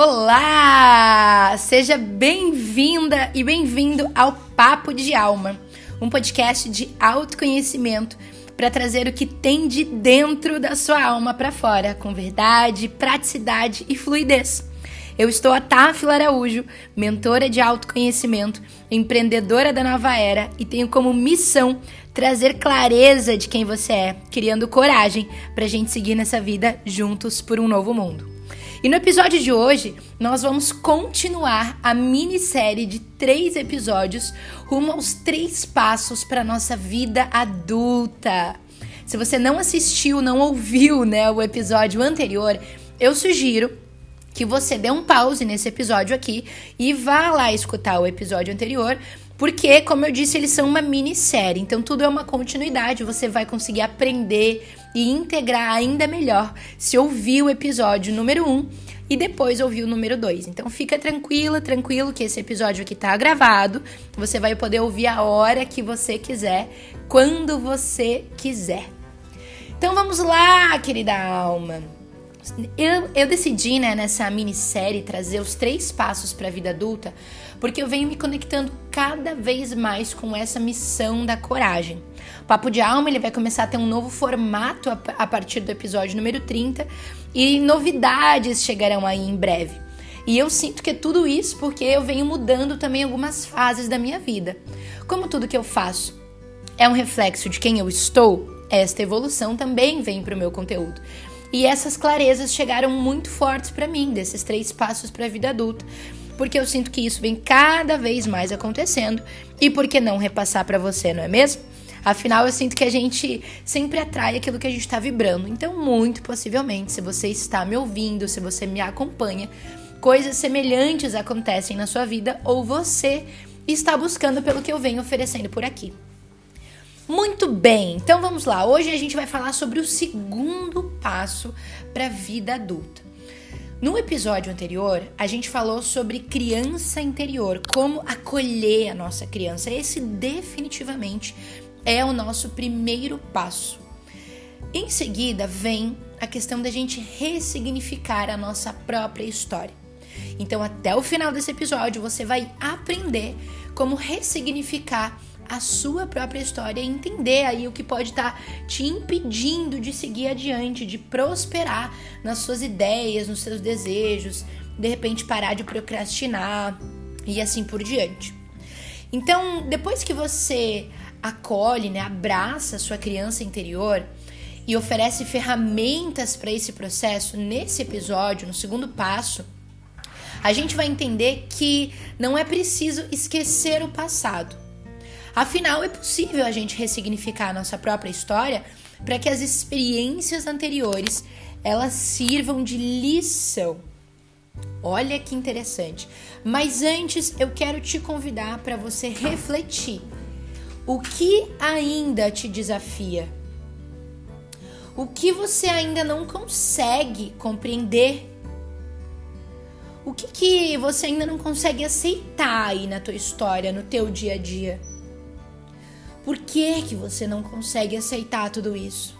Olá! Seja bem-vinda e bem-vindo ao Papo de Alma, um podcast de autoconhecimento para trazer o que tem de dentro da sua alma para fora, com verdade, praticidade e fluidez. Eu estou a Táfila Araújo, mentora de autoconhecimento, empreendedora da nova era e tenho como missão trazer clareza de quem você é, criando coragem para a gente seguir nessa vida juntos por um novo mundo. E no episódio de hoje, nós vamos continuar a minissérie de três episódios rumo aos três passos para nossa vida adulta. Se você não assistiu, não ouviu né, o episódio anterior, eu sugiro que você dê um pause nesse episódio aqui e vá lá escutar o episódio anterior, porque, como eu disse, eles são uma minissérie, então tudo é uma continuidade, você vai conseguir aprender e integrar ainda melhor se ouvir o episódio número 1 um, e depois ouvir o número 2. Então fica tranquila, tranquilo que esse episódio aqui tá gravado. Você vai poder ouvir a hora que você quiser, quando você quiser. Então vamos lá, querida alma. Eu, eu decidi, né, nessa minissérie, trazer os três passos para a vida adulta, porque eu venho me conectando cada vez mais com essa missão da coragem. O Papo de Alma ele vai começar a ter um novo formato a, partir do episódio número 30 e novidades chegarão aí em breve. E eu sinto que é tudo isso porque eu venho mudando também algumas fases da minha vida. Como tudo que eu faço é um reflexo de quem eu estou, esta evolução também vem para o meu conteúdo. E essas clarezas chegaram muito fortes para mim, desses três passos para a vida adulta, porque eu sinto que isso vem cada vez mais acontecendo e por que não repassar para você, não é mesmo? Afinal, eu sinto que a gente sempre atrai aquilo que a gente está vibrando. Então, muito possivelmente, se você está me ouvindo, se você me acompanha, coisas semelhantes acontecem na sua vida ou você está buscando pelo que eu venho oferecendo por aqui. Muito bem, então vamos lá. Hoje a gente vai falar sobre o segundo passo para a vida adulta. No episódio anterior, a gente falou sobre criança interior, como acolher a nossa criança. Esse definitivamente é o nosso primeiro passo. Em seguida, vem a questão da gente ressignificar a nossa própria história. Então, até o final desse episódio, você vai aprender como ressignificar a sua própria história e entender aí o que pode estar tá te impedindo de seguir adiante, de prosperar nas suas ideias, nos seus desejos, de repente parar de procrastinar e assim por diante. Então, depois que você acolhe, né, abraça a sua criança interior e oferece ferramentas para esse processo, nesse episódio, no segundo passo, a gente vai entender que não é preciso esquecer o passado Afinal, é possível a gente ressignificar a nossa própria história para que as experiências anteriores elas sirvam de lição. Olha que interessante. Mas antes eu quero te convidar para você refletir. O que ainda te desafia? O que você ainda não consegue compreender? O que, que você ainda não consegue aceitar aí na tua história, no teu dia a dia? Por que, que você não consegue aceitar tudo isso?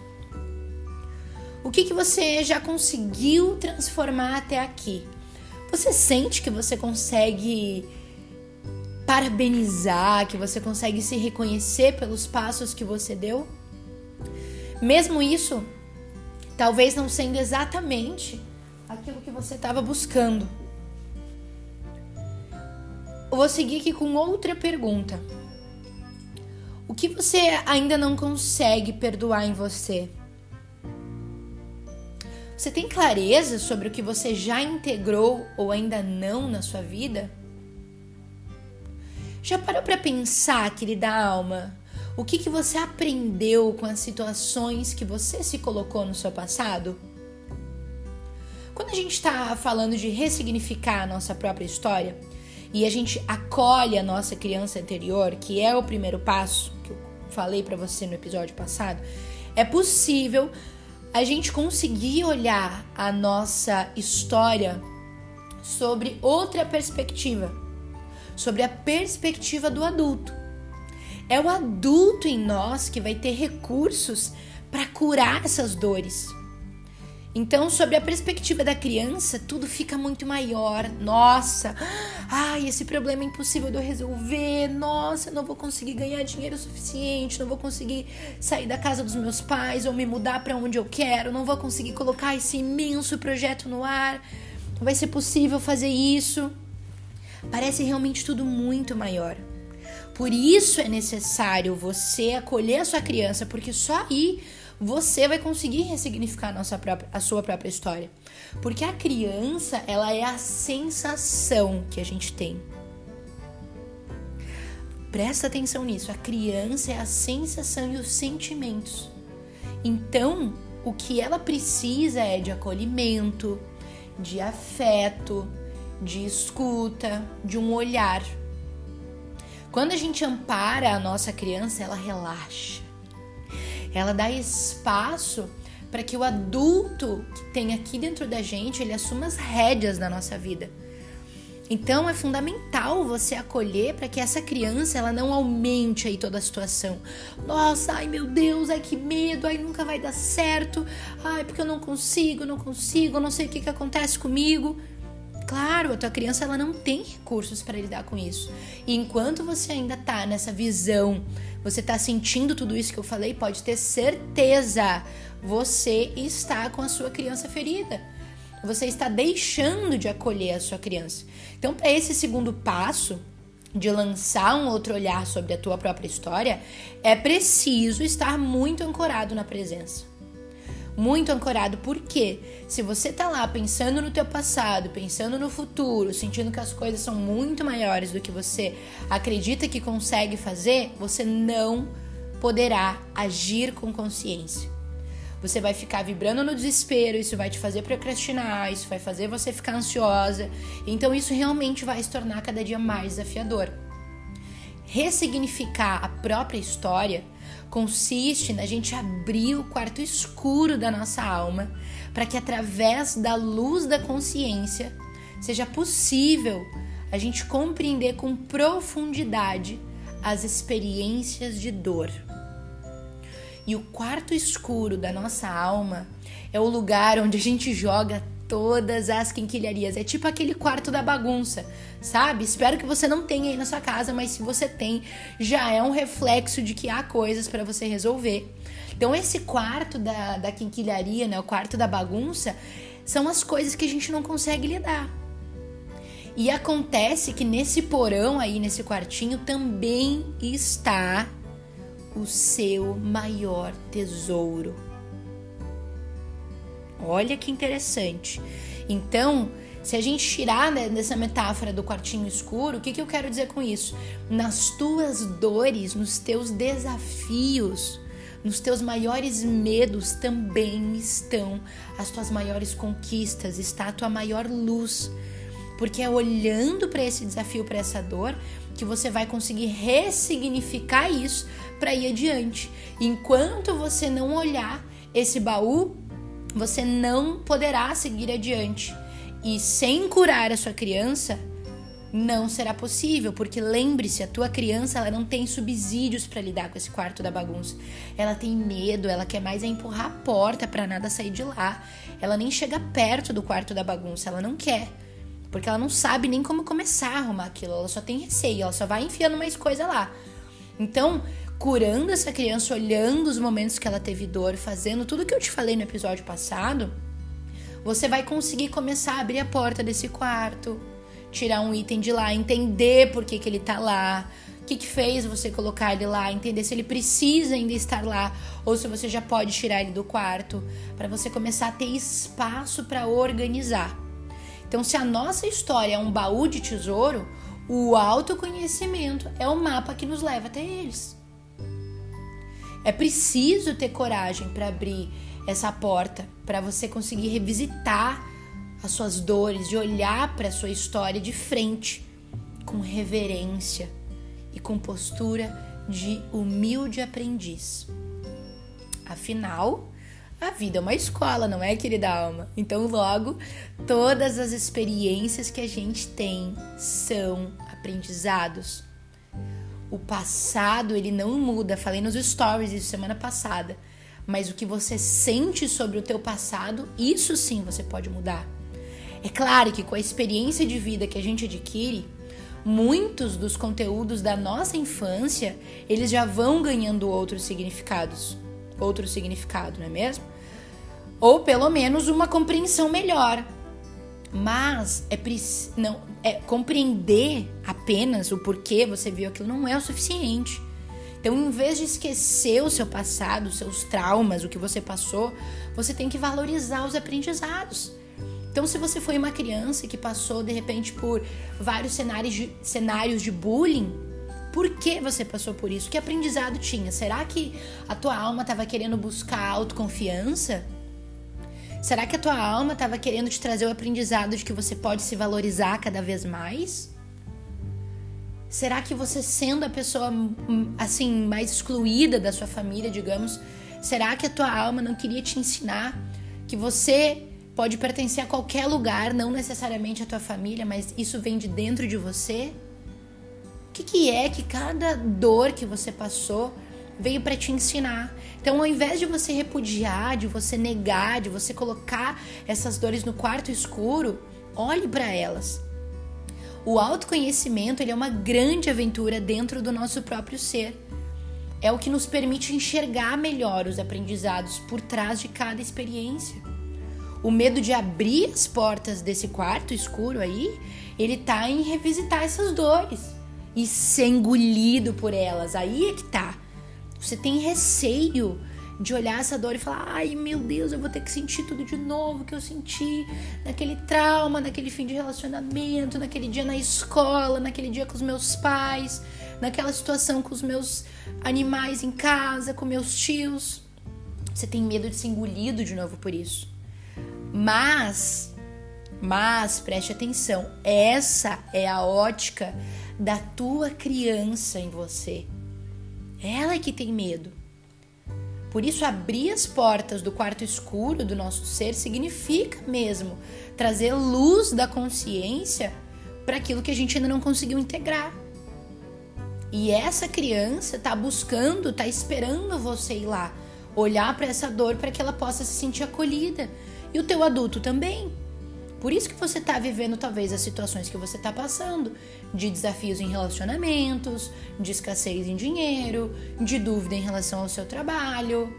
O que, que você já conseguiu transformar até aqui? Você sente que você consegue parabenizar, que você consegue se reconhecer pelos passos que você deu? Mesmo isso, talvez não sendo exatamente aquilo que você estava buscando. Eu vou seguir aqui com outra pergunta. O que você ainda não consegue perdoar em você? Você tem clareza sobre o que você já integrou ou ainda não na sua vida? Já parou para pensar, querida alma, o que, que você aprendeu com as situações que você se colocou no seu passado? Quando a gente está falando de ressignificar a nossa própria história e a gente acolhe a nossa criança anterior, que é o primeiro passo, falei para você no episódio passado, é possível a gente conseguir olhar a nossa história sobre outra perspectiva, sobre a perspectiva do adulto. É o adulto em nós que vai ter recursos para curar essas dores. Então, sob a perspectiva da criança, tudo fica muito maior. Nossa, ai, esse problema é impossível de eu resolver. Nossa, não vou conseguir ganhar dinheiro suficiente, não vou conseguir sair da casa dos meus pais ou me mudar para onde eu quero, não vou conseguir colocar esse imenso projeto no ar. Não vai ser possível fazer isso. Parece realmente tudo muito maior. Por isso é necessário você acolher a sua criança, porque só aí você vai conseguir ressignificar a, nossa própria, a sua própria história. Porque a criança, ela é a sensação que a gente tem. Presta atenção nisso. A criança é a sensação e os sentimentos. Então, o que ela precisa é de acolhimento, de afeto, de escuta, de um olhar. Quando a gente ampara a nossa criança, ela relaxa. Ela dá espaço para que o adulto que tem aqui dentro da gente, ele assuma as rédeas da nossa vida. Então é fundamental você acolher para que essa criança ela não aumente aí toda a situação. Nossa, ai meu Deus, ai que medo, ai nunca vai dar certo. Ai, porque eu não consigo, não consigo, não sei o que que acontece comigo. Claro, a tua criança ela não tem recursos para lidar com isso. E enquanto você ainda tá nessa visão, você tá sentindo tudo isso que eu falei, pode ter certeza, você está com a sua criança ferida. Você está deixando de acolher a sua criança. Então, para esse segundo passo, de lançar um outro olhar sobre a tua própria história, é preciso estar muito ancorado na presença muito ancorado, porque se você tá lá pensando no teu passado, pensando no futuro, sentindo que as coisas são muito maiores do que você acredita que consegue fazer, você não poderá agir com consciência. Você vai ficar vibrando no desespero, isso vai te fazer procrastinar, isso vai fazer você ficar ansiosa. Então isso realmente vai se tornar cada dia mais desafiador. Ressignificar a própria história consiste na gente abrir o quarto escuro da nossa alma para que através da luz da consciência seja possível a gente compreender com profundidade as experiências de dor. E o quarto escuro da nossa alma é o lugar onde a gente joga todas as quinquilharias. É tipo aquele quarto da bagunça, sabe? Espero que você não tenha aí na sua casa, mas se você tem, já é um reflexo de que há coisas para você resolver. Então, esse quarto da, da quinquilharia, né? O quarto da bagunça, são as coisas que a gente não consegue lidar. E acontece que nesse porão aí, nesse quartinho, também está o seu maior tesouro Olha que interessante. Então, se a gente tirar né, dessa metáfora do quartinho escuro, o que, que eu quero dizer com isso? Nas tuas dores, nos teus desafios, nos teus maiores medos também estão as tuas maiores conquistas, está a tua maior luz. Porque é olhando para esse desafio, para essa dor, que você vai conseguir ressignificar isso para ir adiante. Enquanto você não olhar esse baú, você não poderá seguir adiante. E sem curar a sua criança, não será possível, porque lembre-se, a tua criança ela não tem subsídios para lidar com esse quarto da bagunça. Ela tem medo, ela quer mais é empurrar a porta para nada sair de lá. Ela nem chega perto do quarto da bagunça, ela não quer. Porque ela não sabe nem como começar a arrumar aquilo, ela só tem receio, ela só vai enfiando mais coisa lá. Então, curando essa criança, olhando os momentos que ela teve dor, fazendo tudo que eu te falei no episódio passado, você vai conseguir começar a abrir a porta desse quarto, tirar um item de lá, entender por que, que ele tá lá, o que, que fez você colocar ele lá, entender se ele precisa ainda estar lá ou se você já pode tirar ele do quarto, para você começar a ter espaço para organizar. Então, se a nossa história é um baú de tesouro, o autoconhecimento é o mapa que nos leva até eles. É preciso ter coragem para abrir essa porta, para você conseguir revisitar as suas dores, de olhar para a sua história de frente, com reverência e com postura de humilde aprendiz. Afinal, a vida é uma escola, não é, querida alma? Então, logo, todas as experiências que a gente tem são aprendizados. O passado, ele não muda. Falei nos stories isso semana passada. Mas o que você sente sobre o teu passado, isso sim você pode mudar. É claro que com a experiência de vida que a gente adquire, muitos dos conteúdos da nossa infância, eles já vão ganhando outros significados. Outro significado, não é mesmo? Ou pelo menos uma compreensão melhor. Mas é não é compreender apenas o porquê você viu aquilo não é o suficiente. Então, em vez de esquecer o seu passado, os seus traumas, o que você passou, você tem que valorizar os aprendizados. Então, se você foi uma criança que passou de repente por vários cenários de, cenários de bullying, por que você passou por isso? Que aprendizado tinha? Será que a tua alma estava querendo buscar autoconfiança? Será que a tua alma estava querendo te trazer o aprendizado de que você pode se valorizar cada vez mais? Será que você sendo a pessoa hum, assim mais excluída da sua família, digamos, será que a tua alma não queria te ensinar que você pode pertencer a qualquer lugar, não necessariamente a tua família, mas isso vem de dentro de você? O que, que é que cada dor que você passou veio para te ensinar? Então, ao invés de você repudiar, de você negar, de você colocar essas dores no quarto escuro, olhe para elas o autoconhecimento ele é uma grande aventura dentro do nosso próprio ser. É o que nos permite enxergar melhor os aprendizados por trás de cada experiência. O medo de abrir as portas desse quarto escuro aí, ele tá em revisitar essas dores e ser engolido por elas. Aí é que tá. Você tem receio de olhar essa dor e falar: ai meu Deus, eu vou ter que sentir tudo de novo que eu senti naquele trauma, naquele fim de relacionamento, naquele dia na escola, naquele dia com os meus pais, naquela situação com os meus animais em casa, com meus tios. Você tem medo de ser engolido de novo por isso. Mas, mas preste atenção, essa é a ótica da tua criança em você. Ela é que tem medo. Por isso, abrir as portas do quarto escuro do nosso ser significa mesmo trazer luz da consciência para aquilo que a gente ainda não conseguiu integrar. E essa criança está buscando, está esperando você ir lá, olhar para essa dor para que ela possa se sentir acolhida. E o teu adulto também. Por isso que você está vivendo talvez as situações que você está passando, de desafios em relacionamentos, de escassez em dinheiro, de dúvida em relação ao seu trabalho.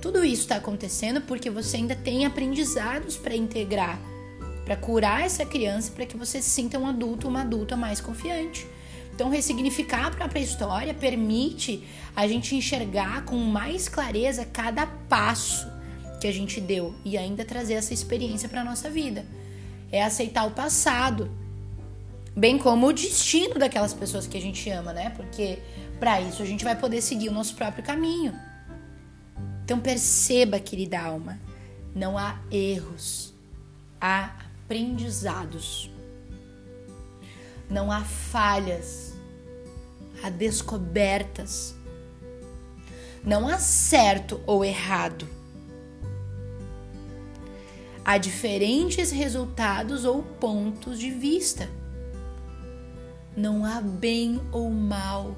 Tudo isso está acontecendo porque você ainda tem aprendizados para integrar, para curar essa criança, para que você se sinta um adulto, uma adulta mais confiante. Então, ressignificar a própria história permite a gente enxergar com mais clareza cada passo que a gente deu e ainda trazer essa experiência para nossa vida. É aceitar o passado, bem como o destino daquelas pessoas que a gente ama, né? Porque para isso a gente vai poder seguir o nosso próprio caminho. Então perceba, querida alma, não há erros, há aprendizados. Não há falhas, há descobertas. Não há certo ou errado Há diferentes resultados ou pontos de vista. Não há bem ou mal.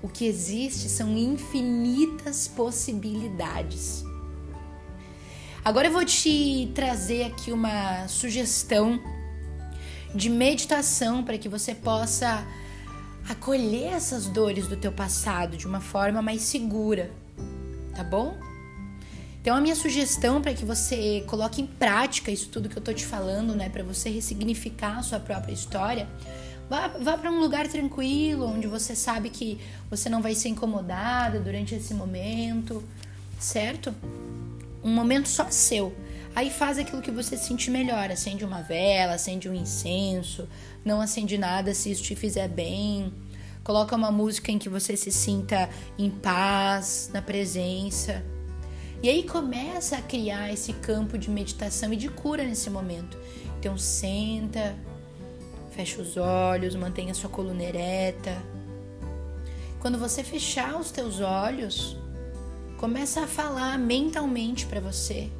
O que existe são infinitas possibilidades. Agora eu vou te trazer aqui uma sugestão de meditação para que você possa acolher essas dores do teu passado de uma forma mais segura, tá bom? Então a minha sugestão para que você coloque em prática isso tudo que eu tô te falando, né, para você ressignificar a sua própria história, vá, vá para um lugar tranquilo, onde você sabe que você não vai ser incomodada durante esse momento, certo? Um momento só seu. Aí faz aquilo que você se sentir melhor, acende uma vela, acende um incenso, não acende nada se isso te fizer bem. Coloca uma música em que você se sinta em paz, na presença e aí começa a criar esse campo de meditação e de cura nesse momento. Então senta, fecha os olhos, mantenha sua coluna ereta. Quando você fechar os teus olhos, começa a falar mentalmente para você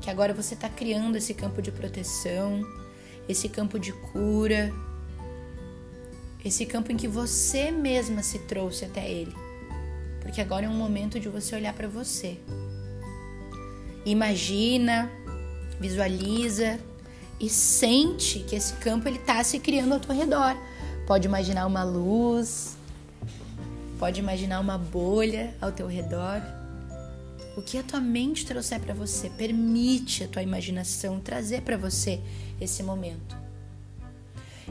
que agora você está criando esse campo de proteção, esse campo de cura, esse campo em que você mesma se trouxe até ele. porque agora é um momento de você olhar para você. Imagina, visualiza e sente que esse campo ele está se criando ao teu redor. Pode imaginar uma luz, pode imaginar uma bolha ao teu redor. O que a tua mente trouxer para você, permite a tua imaginação trazer para você esse momento.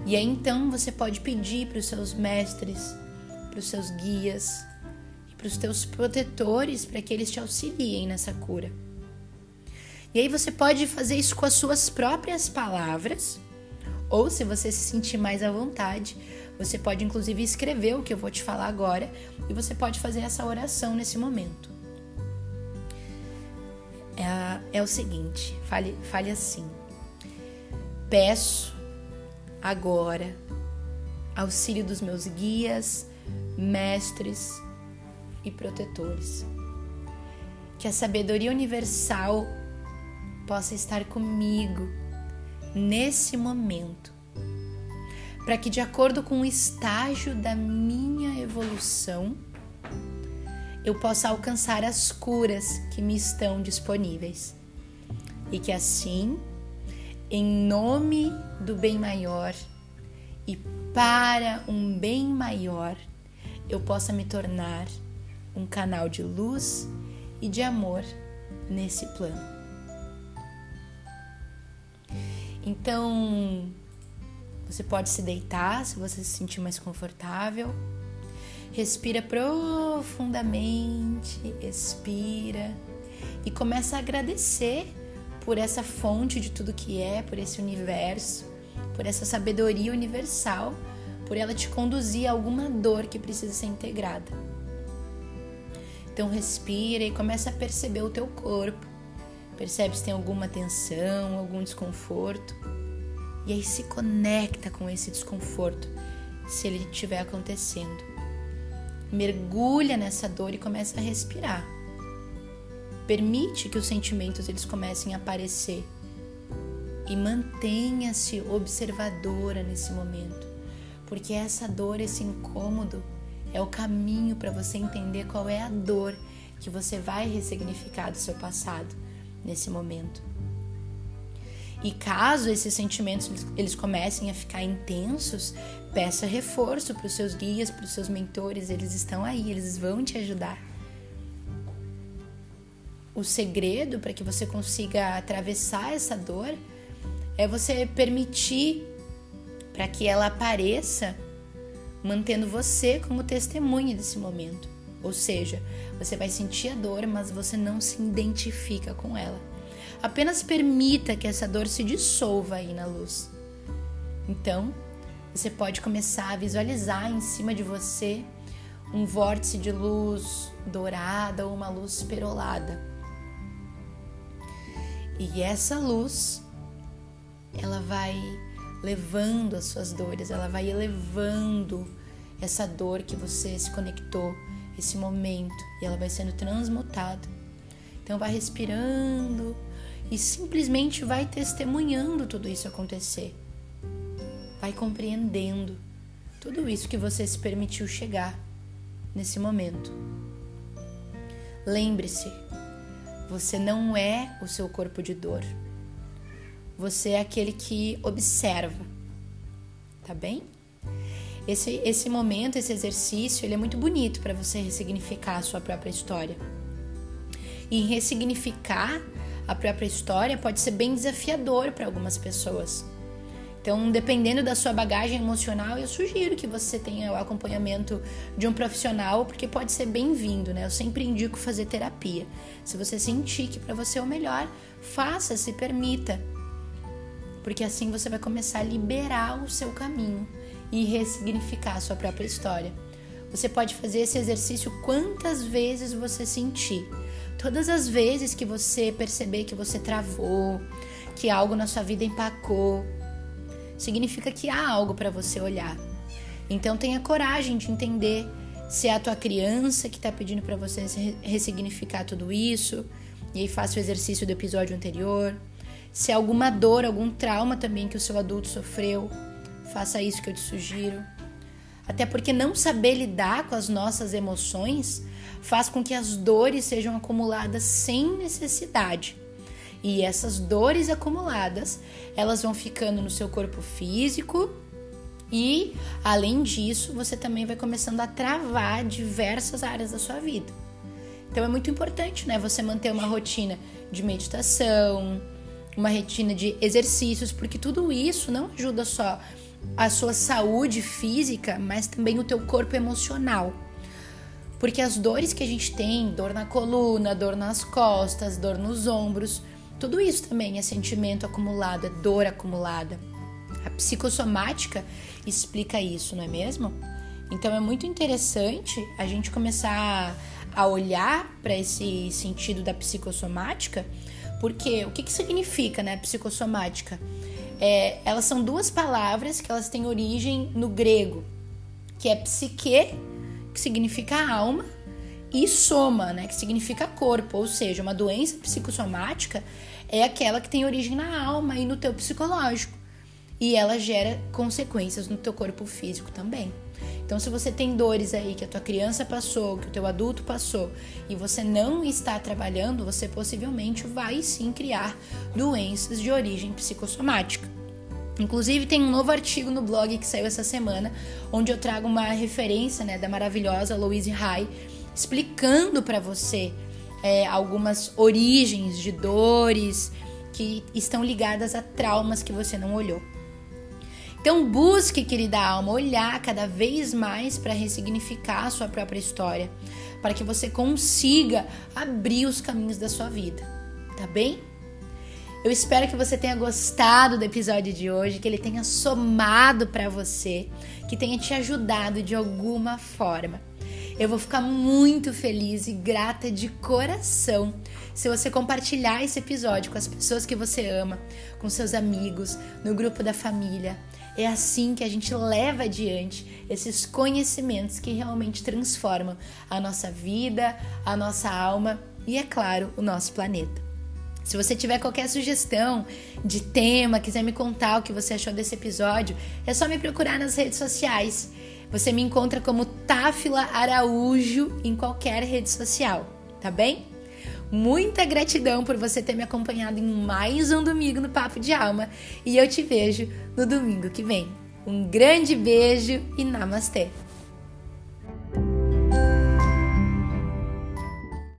E aí então você pode pedir para os seus mestres, para os seus guias e para os teus protetores para que eles te auxiliem nessa cura. E aí você pode fazer isso com as suas próprias palavras, ou se você se sentir mais à vontade, você pode inclusive escrever o que eu vou te falar agora e você pode fazer essa oração nesse momento. É, é o seguinte, fale, fale assim. Peço agora auxílio dos meus guias, mestres e protetores. Que a sabedoria universal possa estar comigo nesse momento, para que, de acordo com o estágio da minha evolução, eu possa alcançar as curas que me estão disponíveis. E que assim, em nome do bem maior e para um bem maior, eu possa me tornar um canal de luz e de amor nesse plano. Então, você pode se deitar se você se sentir mais confortável. Respira profundamente, expira e começa a agradecer por essa fonte de tudo que é, por esse universo, por essa sabedoria universal, por ela te conduzir a alguma dor que precisa ser integrada. Então respira e começa a perceber o teu corpo. Percebe se tem alguma tensão, algum desconforto. E aí se conecta com esse desconforto, se ele estiver acontecendo mergulha nessa dor e começa a respirar. Permite que os sentimentos eles comecem a aparecer e mantenha-se observadora nesse momento, porque essa dor, esse incômodo é o caminho para você entender qual é a dor que você vai ressignificar do seu passado nesse momento. E caso esses sentimentos eles comecem a ficar intensos, peça reforço para os seus guias, para os seus mentores, eles estão aí, eles vão te ajudar. O segredo para que você consiga atravessar essa dor é você permitir para que ela apareça, mantendo você como testemunha desse momento. Ou seja, você vai sentir a dor, mas você não se identifica com ela. Apenas permita que essa dor se dissolva aí na luz. Então, você pode começar a visualizar em cima de você um vórtice de luz dourada ou uma luz perolada. E essa luz, ela vai levando as suas dores, ela vai elevando essa dor que você se conectou, esse momento, e ela vai sendo transmutada. Então vai respirando e simplesmente vai testemunhando tudo isso acontecer. Vai compreendendo tudo isso que você se permitiu chegar nesse momento. Lembre-se, você não é o seu corpo de dor. Você é aquele que observa. Tá bem? Esse, esse momento, esse exercício, ele é muito bonito para você ressignificar a sua própria história. E ressignificar a própria história pode ser bem desafiador para algumas pessoas. Então, dependendo da sua bagagem emocional, eu sugiro que você tenha o acompanhamento de um profissional, porque pode ser bem-vindo, né? Eu sempre indico fazer terapia. Se você sentir que para você é o melhor, faça, se permita. Porque assim você vai começar a liberar o seu caminho e ressignificar a sua própria história. Você pode fazer esse exercício quantas vezes você sentir. Todas as vezes que você perceber que você travou, que algo na sua vida empacou, significa que há algo para você olhar. Então tenha coragem de entender se é a tua criança que está pedindo para você ressignificar tudo isso, e aí faça o exercício do episódio anterior. Se é alguma dor, algum trauma também que o seu adulto sofreu, faça isso que eu te sugiro. Até porque não saber lidar com as nossas emoções faz com que as dores sejam acumuladas sem necessidade. E essas dores acumuladas, elas vão ficando no seu corpo físico e, além disso, você também vai começando a travar diversas áreas da sua vida. Então é muito importante, né, você manter uma rotina de meditação, uma rotina de exercícios, porque tudo isso não ajuda só a sua saúde física, mas também o teu corpo emocional. Porque as dores que a gente tem, dor na coluna, dor nas costas, dor nos ombros, tudo isso também é sentimento acumulado, é dor acumulada. A psicossomática explica isso, não é mesmo? Então é muito interessante a gente começar a olhar para esse sentido da psicossomática, porque o que, que significa, né, psicossomática? É, elas são duas palavras que elas têm origem no grego, que é psique, que significa alma, e soma, né, que significa corpo, ou seja, uma doença psicossomática é aquela que tem origem na alma e no teu psicológico. E ela gera consequências no teu corpo físico também. Então, se você tem dores aí que a tua criança passou, que o teu adulto passou, e você não está trabalhando, você possivelmente vai sim criar doenças de origem psicossomática. Inclusive tem um novo artigo no blog que saiu essa semana, onde eu trago uma referência né, da maravilhosa Louise Hay, explicando para você é, algumas origens de dores que estão ligadas a traumas que você não olhou. Então busque, querida alma, olhar cada vez mais para ressignificar a sua própria história, para que você consiga abrir os caminhos da sua vida, tá bem? Eu espero que você tenha gostado do episódio de hoje, que ele tenha somado para você, que tenha te ajudado de alguma forma. Eu vou ficar muito feliz e grata de coração se você compartilhar esse episódio com as pessoas que você ama, com seus amigos, no grupo da família. É assim que a gente leva adiante esses conhecimentos que realmente transformam a nossa vida, a nossa alma e, é claro, o nosso planeta. Se você tiver qualquer sugestão de tema, quiser me contar o que você achou desse episódio, é só me procurar nas redes sociais. Você me encontra como Táfila Araújo em qualquer rede social, tá bem? Muita gratidão por você ter me acompanhado em mais um domingo no Papo de Alma e eu te vejo no domingo que vem. Um grande beijo e namastê!